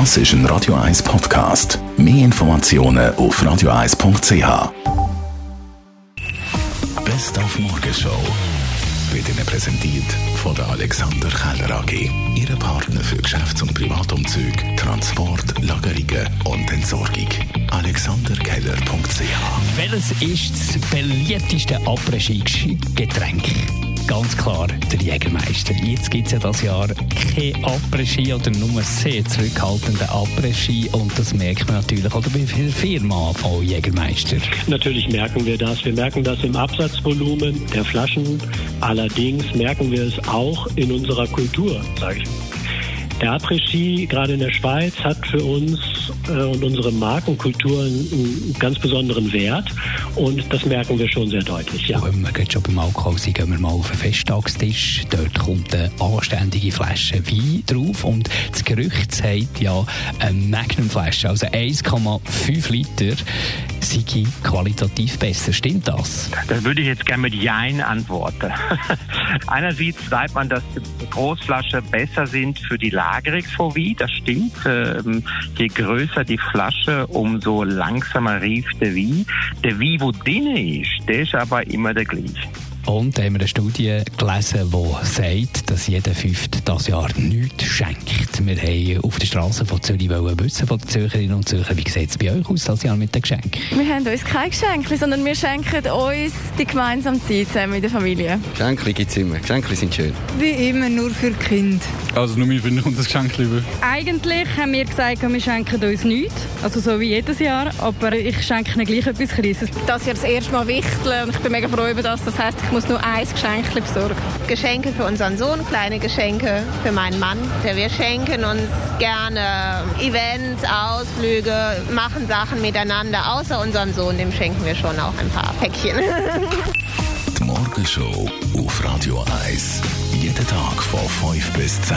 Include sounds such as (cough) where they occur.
Das ist ein Radio 1 Podcast. Mehr Informationen auf radio1.ch. Best auf Morgenshow wird Ihnen präsentiert von der Alexander Keller AG. Ihre Partner für Geschäfts- und Privatumzug, Transport, Lagerungen und Entsorgung. AlexanderKeller.ch Welches ist das beliebteste Après-Ski-Getränk? Ganz klar der Jägermeister. Jetzt gibt es ja das Jahr kein Après-Ski oder nur sehr zurückhaltende Après-Ski und das merkt man natürlich oder bei der Firma von Jägermeister. Natürlich merken wir das. Wir merken das im Absatzvolumen der Flaschen. Allerdings merken wir es auch in unserer Kultur, sage ich. Der Après-Ski, gerade in der Schweiz, hat für uns äh, und unsere Markenkultur einen, einen, ganz besonderen Wert. Und das merken wir schon sehr deutlich, ja. Wenn wir gerade schon beim Alkohol sind, gehen wir mal auf den Festtagstisch. Dort kommt eine anständige Flasche Wein drauf. Und das Gerücht sagt ja, eine Magnum-Flasche, also 1,5 Liter, sei qualitativ besser. Stimmt das? Das würde ich jetzt gerne mit Jein antworten. (laughs) Einerseits sagt man, dass Großflaschen besser sind für die Wein. Das stimmt. Ähm, je größer die Flasche, umso langsamer rief der Wein. Der Wein, wo drin ist, der ist aber immer der gleiche. Und haben wir eine Studie gelesen, die sagt, dass jeder Fünfte das Jahr nichts schenkt. Wir haben auf der Straße von Zürich wissen von den Zürcherinnen und Zürcher, wie sieht es bei euch aus das Jahr mit den Geschenken? Wir haben uns kein Geschenk, sondern wir schenken uns die gemeinsame Zeit zusammen mit der Familie. Geschenke gibt es immer. Geschenke sind schön. Wie immer, nur für Kind. Also nur mir finde ich das Geschenk lieber. Eigentlich haben wir gesagt, wir schenken uns nichts. Also so wie jedes Jahr. Aber ich schenke ihnen gleich etwas Kleines. Das Jahr das erste Mal wichteln und ich bin mega froh über das. Das heisst, ich muss nur ein Geschenk besorgen. Geschenke für unseren Sohn, kleine Geschenke für meinen Mann. Wir schenken uns gerne Events, Ausflüge, machen Sachen miteinander. Außer unserem Sohn, dem schenken wir schon auch ein paar Päckchen. (laughs) Die Morgenshow auf Radio 1. Jeden Tag von 5 bis 10.